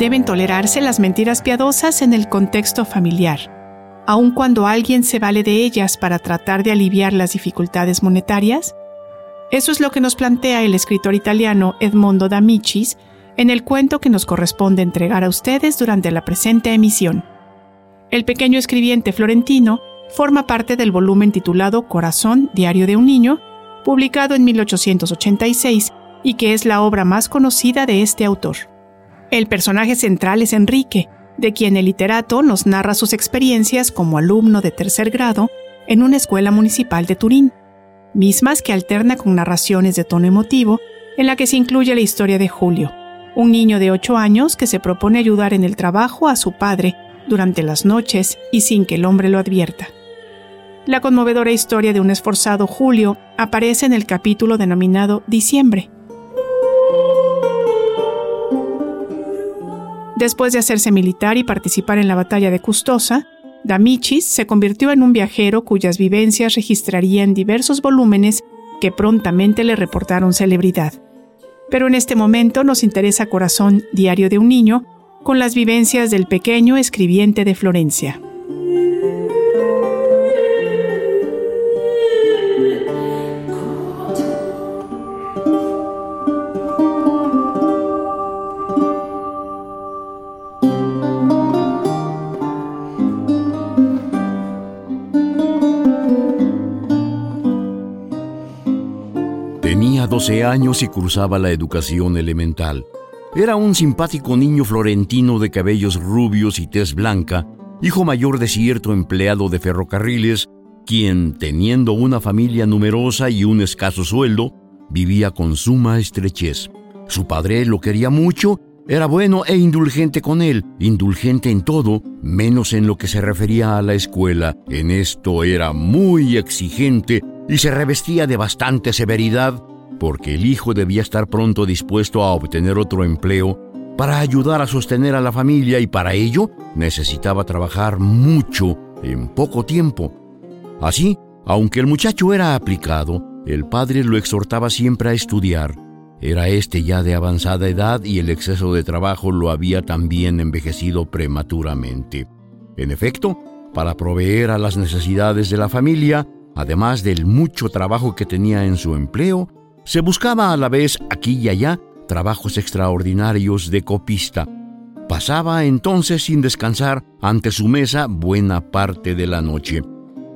Deben tolerarse las mentiras piadosas en el contexto familiar, aun cuando alguien se vale de ellas para tratar de aliviar las dificultades monetarias. Eso es lo que nos plantea el escritor italiano Edmondo D'Amicis en el cuento que nos corresponde entregar a ustedes durante la presente emisión. El pequeño escribiente florentino forma parte del volumen titulado Corazón, Diario de un Niño, publicado en 1886 y que es la obra más conocida de este autor. El personaje central es Enrique, de quien el literato nos narra sus experiencias como alumno de tercer grado en una escuela municipal de Turín, mismas que alterna con narraciones de tono emotivo en la que se incluye la historia de Julio, un niño de 8 años que se propone ayudar en el trabajo a su padre durante las noches y sin que el hombre lo advierta. La conmovedora historia de un esforzado Julio aparece en el capítulo denominado Diciembre, Después de hacerse militar y participar en la batalla de Custosa, Damichis se convirtió en un viajero cuyas vivencias registraría en diversos volúmenes que prontamente le reportaron celebridad. Pero en este momento nos interesa Corazón, Diario de un Niño, con las vivencias del pequeño escribiente de Florencia. 12 años y cursaba la educación elemental. Era un simpático niño florentino de cabellos rubios y tez blanca, hijo mayor de cierto empleado de ferrocarriles, quien, teniendo una familia numerosa y un escaso sueldo, vivía con suma estrechez. Su padre lo quería mucho, era bueno e indulgente con él, indulgente en todo, menos en lo que se refería a la escuela. En esto era muy exigente y se revestía de bastante severidad porque el hijo debía estar pronto dispuesto a obtener otro empleo para ayudar a sostener a la familia y para ello necesitaba trabajar mucho en poco tiempo. Así, aunque el muchacho era aplicado, el padre lo exhortaba siempre a estudiar. Era este ya de avanzada edad y el exceso de trabajo lo había también envejecido prematuramente. En efecto, para proveer a las necesidades de la familia, Además del mucho trabajo que tenía en su empleo, se buscaba a la vez aquí y allá trabajos extraordinarios de copista. Pasaba entonces sin descansar ante su mesa buena parte de la noche.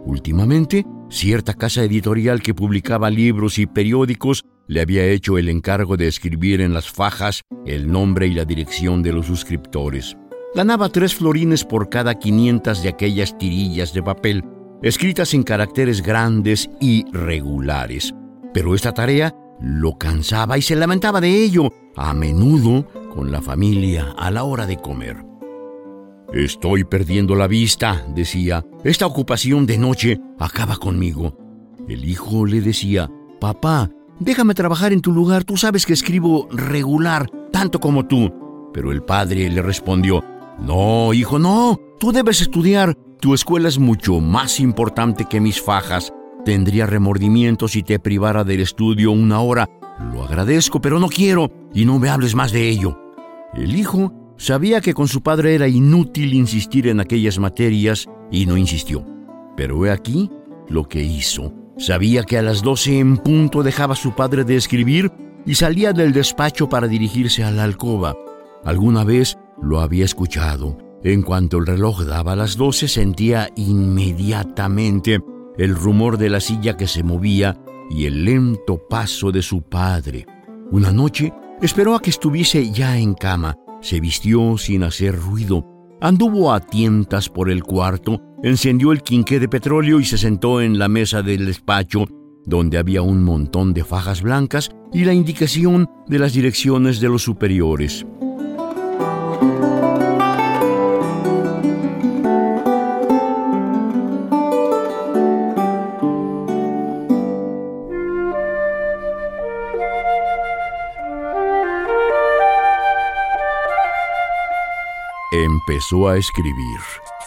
Últimamente, cierta casa editorial que publicaba libros y periódicos le había hecho el encargo de escribir en las fajas el nombre y la dirección de los suscriptores. Ganaba tres florines por cada quinientas de aquellas tirillas de papel escritas en caracteres grandes y regulares. Pero esta tarea lo cansaba y se lamentaba de ello, a menudo con la familia a la hora de comer. Estoy perdiendo la vista, decía. Esta ocupación de noche acaba conmigo. El hijo le decía, Papá, déjame trabajar en tu lugar, tú sabes que escribo regular, tanto como tú. Pero el padre le respondió, No, hijo, no, tú debes estudiar, tu escuela es mucho más importante que mis fajas. Tendría remordimiento si te privara del estudio una hora. Lo agradezco, pero no quiero y no me hables más de ello. El hijo sabía que con su padre era inútil insistir en aquellas materias y no insistió. Pero he aquí lo que hizo. Sabía que a las doce en punto dejaba su padre de escribir y salía del despacho para dirigirse a la alcoba. Alguna vez lo había escuchado en cuanto el reloj daba las doce sentía inmediatamente el rumor de la silla que se movía y el lento paso de su padre. Una noche esperó a que estuviese ya en cama, se vistió sin hacer ruido, anduvo a tientas por el cuarto, encendió el quinqué de petróleo y se sentó en la mesa del despacho, donde había un montón de fajas blancas y la indicación de las direcciones de los superiores. Empezó a escribir,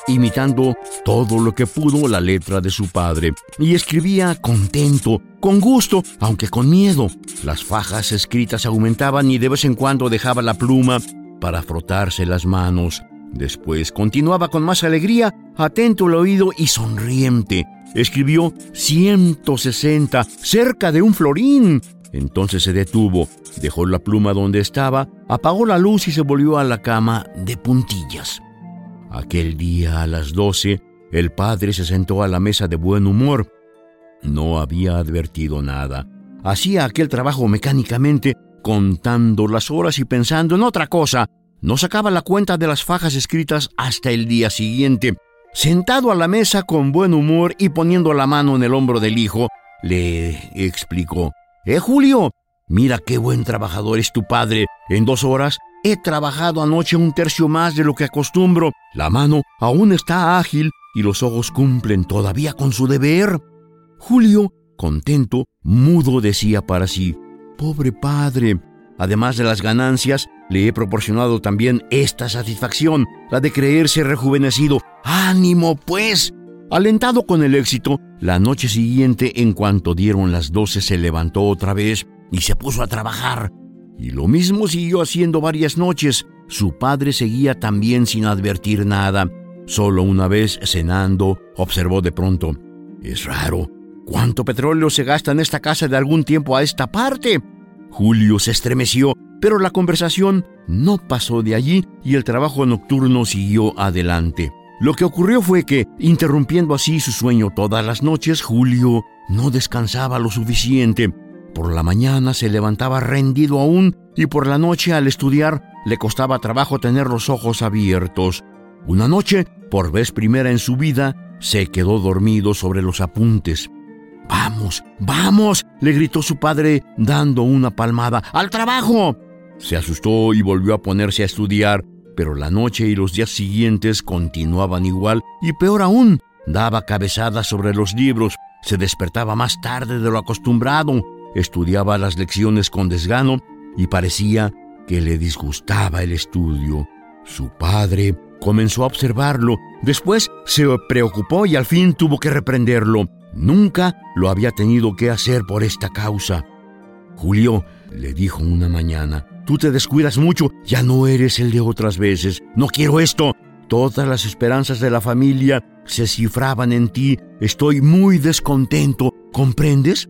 imitando todo lo que pudo la letra de su padre, y escribía contento, con gusto, aunque con miedo. Las fajas escritas aumentaban y de vez en cuando dejaba la pluma para frotarse las manos. Después continuaba con más alegría, atento al oído y sonriente. Escribió 160, cerca de un florín, entonces se detuvo, dejó la pluma donde estaba, apagó la luz y se volvió a la cama de puntillas. Aquel día a las doce, el padre se sentó a la mesa de buen humor. No había advertido nada. Hacía aquel trabajo mecánicamente, contando las horas y pensando en otra cosa. No sacaba la cuenta de las fajas escritas hasta el día siguiente. Sentado a la mesa con buen humor y poniendo la mano en el hombro del hijo, le explicó. ¡Eh, Julio! Mira qué buen trabajador es tu padre. En dos horas he trabajado anoche un tercio más de lo que acostumbro. La mano aún está ágil y los ojos cumplen todavía con su deber. Julio, contento, mudo, decía para sí, Pobre padre. Además de las ganancias, le he proporcionado también esta satisfacción, la de creerse rejuvenecido. ¡Ánimo, pues! Alentado con el éxito, la noche siguiente, en cuanto dieron las doce, se levantó otra vez y se puso a trabajar. Y lo mismo siguió haciendo varias noches. Su padre seguía también sin advertir nada. Solo una vez, cenando, observó de pronto. Es raro. ¿Cuánto petróleo se gasta en esta casa de algún tiempo a esta parte? Julio se estremeció, pero la conversación no pasó de allí y el trabajo nocturno siguió adelante. Lo que ocurrió fue que, interrumpiendo así su sueño todas las noches, Julio no descansaba lo suficiente. Por la mañana se levantaba rendido aún y por la noche al estudiar le costaba trabajo tener los ojos abiertos. Una noche, por vez primera en su vida, se quedó dormido sobre los apuntes. Vamos, vamos, le gritó su padre dando una palmada. ¡Al trabajo! Se asustó y volvió a ponerse a estudiar, pero la noche y los días siguientes continuaban igual y peor aún, daba cabezadas sobre los libros, se despertaba más tarde de lo acostumbrado, estudiaba las lecciones con desgano y parecía que le disgustaba el estudio. Su padre comenzó a observarlo, después se preocupó y al fin tuvo que reprenderlo. Nunca lo había tenido que hacer por esta causa. Julio le dijo una mañana, Tú te descuidas mucho, ya no eres el de otras veces. No quiero esto. Todas las esperanzas de la familia se cifraban en ti. Estoy muy descontento. ¿Comprendes?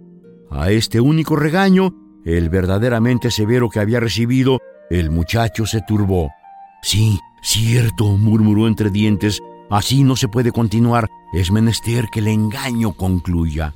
A este único regaño, el verdaderamente severo que había recibido, el muchacho se turbó. Sí, cierto, murmuró entre dientes. Así no se puede continuar. Es menester que el engaño concluya.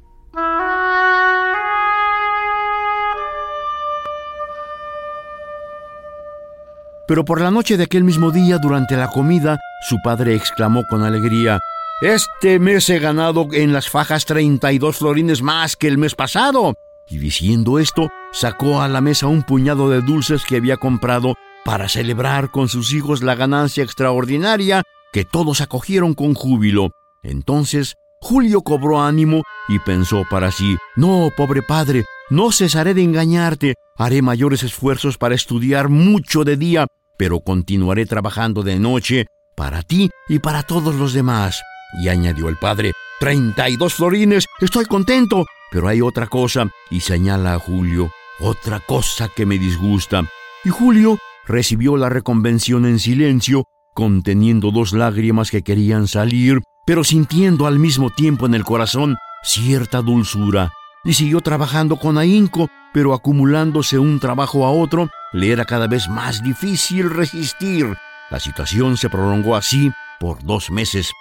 Pero por la noche de aquel mismo día, durante la comida, su padre exclamó con alegría, Este mes he ganado en las fajas 32 florines más que el mes pasado. Y diciendo esto, sacó a la mesa un puñado de dulces que había comprado para celebrar con sus hijos la ganancia extraordinaria que todos acogieron con júbilo. Entonces Julio cobró ánimo y pensó para sí, No, pobre padre, no cesaré de engañarte, haré mayores esfuerzos para estudiar mucho de día pero continuaré trabajando de noche para ti y para todos los demás. Y añadió el padre, treinta y dos florines, estoy contento, pero hay otra cosa, y señala a Julio, otra cosa que me disgusta. Y Julio recibió la reconvención en silencio, conteniendo dos lágrimas que querían salir, pero sintiendo al mismo tiempo en el corazón cierta dulzura, y siguió trabajando con ahínco, pero acumulándose un trabajo a otro, le era cada vez más difícil resistir. La situación se prolongó así por dos meses.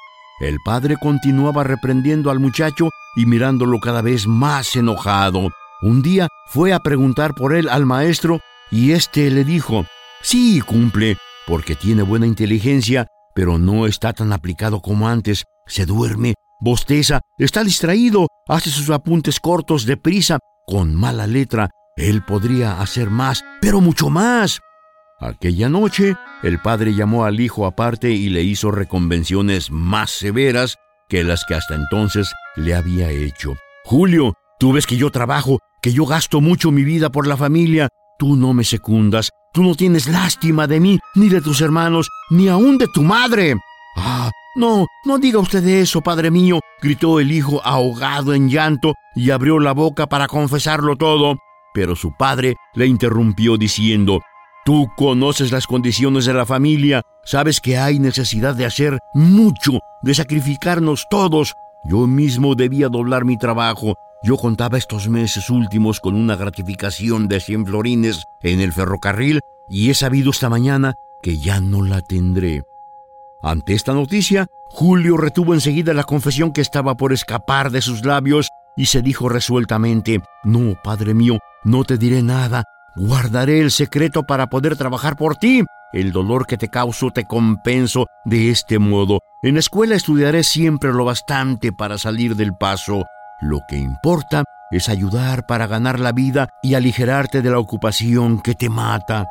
El padre continuaba reprendiendo al muchacho y mirándolo cada vez más enojado. Un día fue a preguntar por él al maestro y éste le dijo, sí, cumple, porque tiene buena inteligencia, pero no está tan aplicado como antes. Se duerme, bosteza, está distraído, hace sus apuntes cortos deprisa, con mala letra él podría hacer más, pero mucho más. Aquella noche, el padre llamó al hijo aparte y le hizo reconvenciones más severas que las que hasta entonces le había hecho. Julio, tú ves que yo trabajo, que yo gasto mucho mi vida por la familia. Tú no me secundas, tú no tienes lástima de mí, ni de tus hermanos, ni aún de tu madre. Ah, no, no diga usted eso, padre mío, gritó el hijo ahogado en llanto y abrió la boca para confesarlo todo. Pero su padre le interrumpió diciendo, Tú conoces las condiciones de la familia, sabes que hay necesidad de hacer mucho, de sacrificarnos todos. Yo mismo debía doblar mi trabajo. Yo contaba estos meses últimos con una gratificación de 100 florines en el ferrocarril y he sabido esta mañana que ya no la tendré. Ante esta noticia, Julio retuvo enseguida la confesión que estaba por escapar de sus labios y se dijo resueltamente, No, padre mío, no te diré nada, Guardaré el secreto para poder trabajar por ti. El dolor que te causo te compenso de este modo. En la escuela estudiaré siempre lo bastante para salir del paso. Lo que importa es ayudar para ganar la vida y aligerarte de la ocupación que te mata.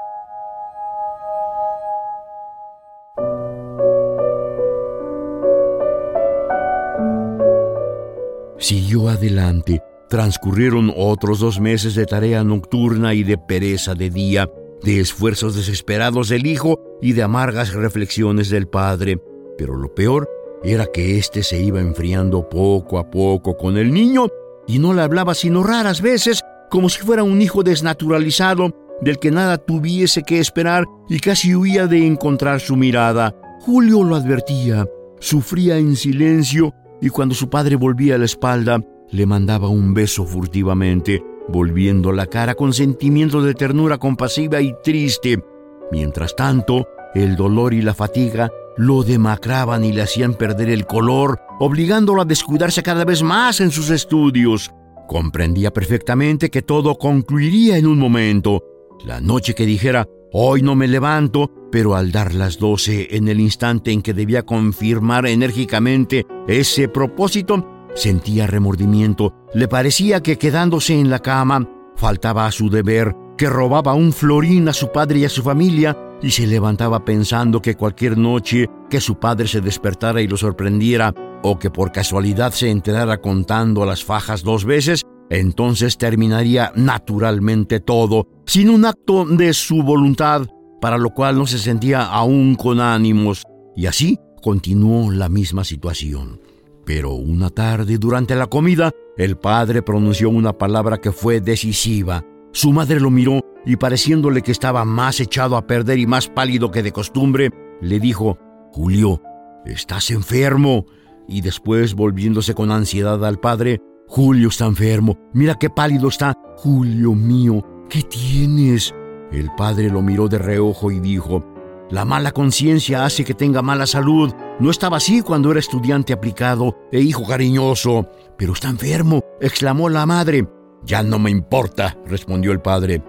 Siguió adelante Transcurrieron otros dos meses de tarea nocturna y de pereza de día, de esfuerzos desesperados del hijo y de amargas reflexiones del padre. Pero lo peor era que éste se iba enfriando poco a poco con el niño y no le hablaba sino raras veces, como si fuera un hijo desnaturalizado del que nada tuviese que esperar y casi huía de encontrar su mirada. Julio lo advertía, sufría en silencio y cuando su padre volvía la espalda, le mandaba un beso furtivamente, volviendo la cara con sentimientos de ternura compasiva y triste. Mientras tanto, el dolor y la fatiga lo demacraban y le hacían perder el color, obligándolo a descuidarse cada vez más en sus estudios. Comprendía perfectamente que todo concluiría en un momento. La noche que dijera, hoy no me levanto, pero al dar las doce, en el instante en que debía confirmar enérgicamente ese propósito, Sentía remordimiento, le parecía que quedándose en la cama faltaba a su deber, que robaba un florín a su padre y a su familia, y se levantaba pensando que cualquier noche que su padre se despertara y lo sorprendiera, o que por casualidad se enterara contando las fajas dos veces, entonces terminaría naturalmente todo, sin un acto de su voluntad, para lo cual no se sentía aún con ánimos, y así continuó la misma situación. Pero una tarde, durante la comida, el padre pronunció una palabra que fue decisiva. Su madre lo miró y pareciéndole que estaba más echado a perder y más pálido que de costumbre, le dijo, Julio, estás enfermo. Y después, volviéndose con ansiedad al padre, Julio está enfermo. Mira qué pálido está. Julio mío, ¿qué tienes? El padre lo miró de reojo y dijo, la mala conciencia hace que tenga mala salud. No estaba así cuando era estudiante aplicado e hijo cariñoso. Pero está enfermo, exclamó la madre. Ya no me importa, respondió el padre.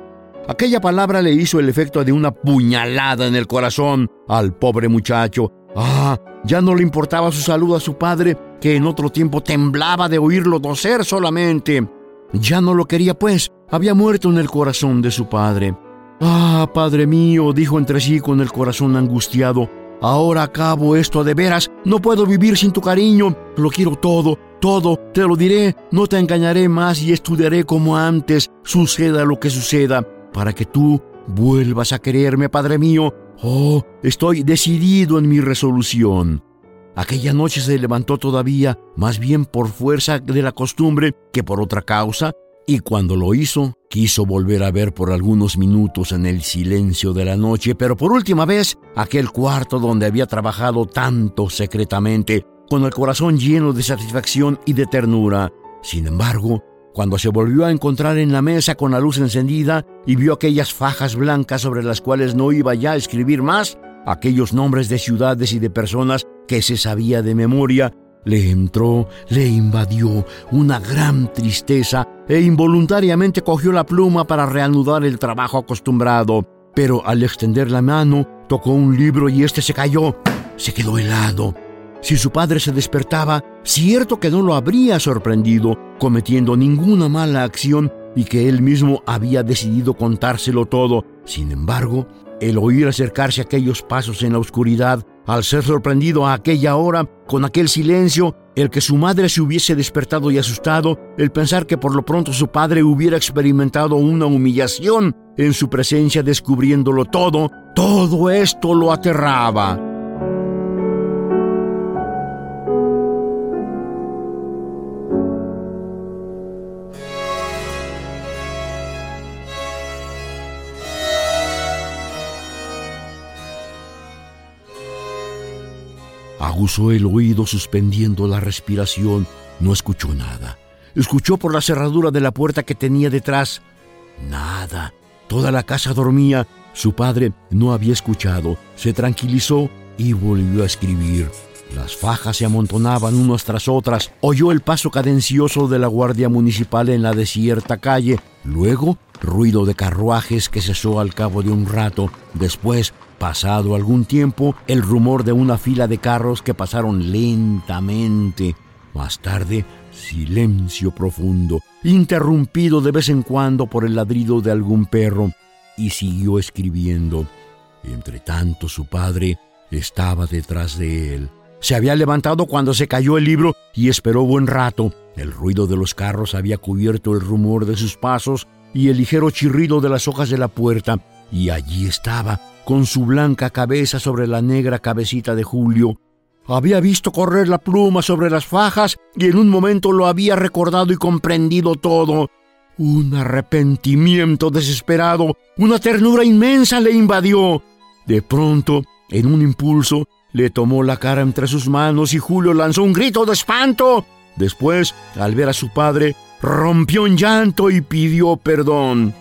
Aquella palabra le hizo el efecto de una puñalada en el corazón al pobre muchacho. Ah, ya no le importaba su salud a su padre, que en otro tiempo temblaba de oírlo toser solamente. Ya no lo quería, pues, había muerto en el corazón de su padre. Ah, Padre mío, dijo entre sí con el corazón angustiado, ahora acabo esto de veras, no puedo vivir sin tu cariño, lo quiero todo, todo, te lo diré, no te engañaré más y estudiaré como antes, suceda lo que suceda, para que tú vuelvas a quererme, Padre mío. Oh, estoy decidido en mi resolución. Aquella noche se levantó todavía, más bien por fuerza de la costumbre que por otra causa, y cuando lo hizo, quiso volver a ver por algunos minutos en el silencio de la noche, pero por última vez aquel cuarto donde había trabajado tanto secretamente, con el corazón lleno de satisfacción y de ternura. Sin embargo, cuando se volvió a encontrar en la mesa con la luz encendida y vio aquellas fajas blancas sobre las cuales no iba ya a escribir más, aquellos nombres de ciudades y de personas que se sabía de memoria, le entró, le invadió una gran tristeza e involuntariamente cogió la pluma para reanudar el trabajo acostumbrado. Pero al extender la mano, tocó un libro y éste se cayó. Se quedó helado. Si su padre se despertaba, cierto que no lo habría sorprendido, cometiendo ninguna mala acción y que él mismo había decidido contárselo todo. Sin embargo, El oír acercarse aquellos pasos en la oscuridad, al ser sorprendido a aquella hora con aquel silencio, el que su madre se hubiese despertado y asustado, el pensar que por lo pronto su padre hubiera experimentado una humillación en su presencia descubriéndolo todo, todo esto lo aterraba. Aguzó el oído suspendiendo la respiración. No escuchó nada. Escuchó por la cerradura de la puerta que tenía detrás. Nada. Toda la casa dormía. Su padre no había escuchado. Se tranquilizó y volvió a escribir. Las fajas se amontonaban unas tras otras. Oyó el paso cadencioso de la guardia municipal en la desierta calle. Luego, ruido de carruajes que cesó al cabo de un rato. Después, Pasado algún tiempo, el rumor de una fila de carros que pasaron lentamente. Más tarde, silencio profundo, interrumpido de vez en cuando por el ladrido de algún perro, y siguió escribiendo. Entre tanto, su padre estaba detrás de él. Se había levantado cuando se cayó el libro y esperó buen rato. El ruido de los carros había cubierto el rumor de sus pasos y el ligero chirrido de las hojas de la puerta, y allí estaba, con su blanca cabeza sobre la negra cabecita de Julio. Había visto correr la pluma sobre las fajas y en un momento lo había recordado y comprendido todo. Un arrepentimiento desesperado, una ternura inmensa le invadió. De pronto, en un impulso, le tomó la cara entre sus manos y Julio lanzó un grito de espanto. Después, al ver a su padre, rompió en llanto y pidió perdón.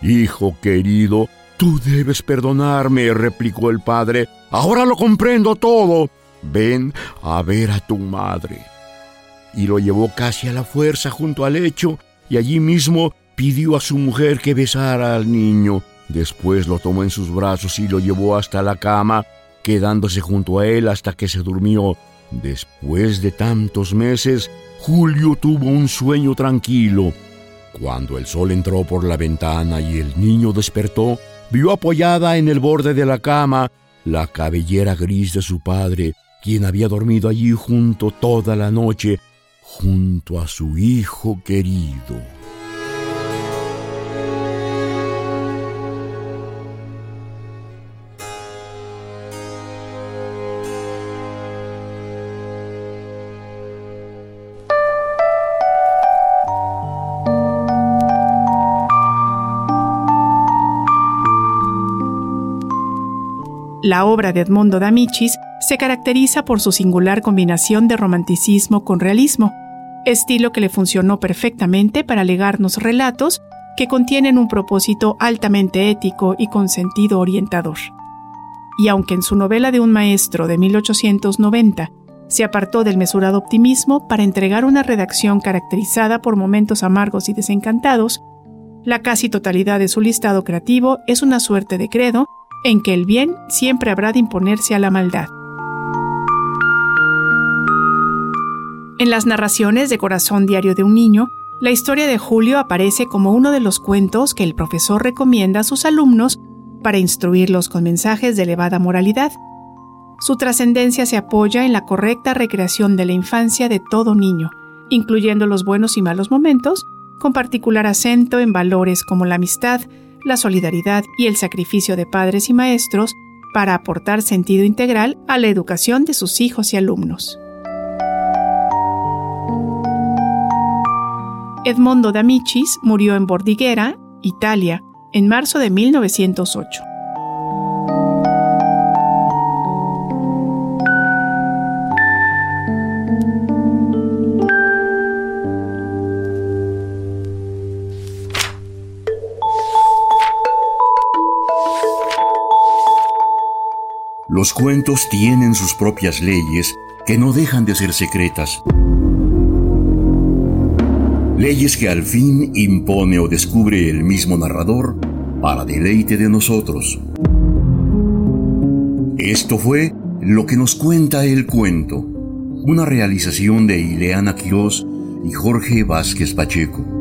Hijo querido, Tú debes perdonarme, replicó el padre. Ahora lo comprendo todo. Ven a ver a tu madre. Y lo llevó casi a la fuerza junto al lecho y allí mismo pidió a su mujer que besara al niño. Después lo tomó en sus brazos y lo llevó hasta la cama, quedándose junto a él hasta que se durmió. Después de tantos meses, Julio tuvo un sueño tranquilo. Cuando el sol entró por la ventana y el niño despertó, vio apoyada en el borde de la cama la cabellera gris de su padre, quien había dormido allí junto toda la noche, junto a su hijo querido. La obra de Edmondo D'Amicis se caracteriza por su singular combinación de romanticismo con realismo, estilo que le funcionó perfectamente para legarnos relatos que contienen un propósito altamente ético y con sentido orientador. Y aunque en su novela de un maestro de 1890 se apartó del mesurado optimismo para entregar una redacción caracterizada por momentos amargos y desencantados, la casi totalidad de su listado creativo es una suerte de credo en que el bien siempre habrá de imponerse a la maldad. En las narraciones de Corazón Diario de un Niño, la historia de Julio aparece como uno de los cuentos que el profesor recomienda a sus alumnos para instruirlos con mensajes de elevada moralidad. Su trascendencia se apoya en la correcta recreación de la infancia de todo niño, incluyendo los buenos y malos momentos, con particular acento en valores como la amistad, la solidaridad y el sacrificio de padres y maestros para aportar sentido integral a la educación de sus hijos y alumnos. Edmondo D'Amicis murió en Bordighera, Italia, en marzo de 1908. Los cuentos tienen sus propias leyes que no dejan de ser secretas. Leyes que al fin impone o descubre el mismo narrador para deleite de nosotros. Esto fue lo que nos cuenta el cuento, una realización de Ileana Quirós y Jorge Vázquez Pacheco.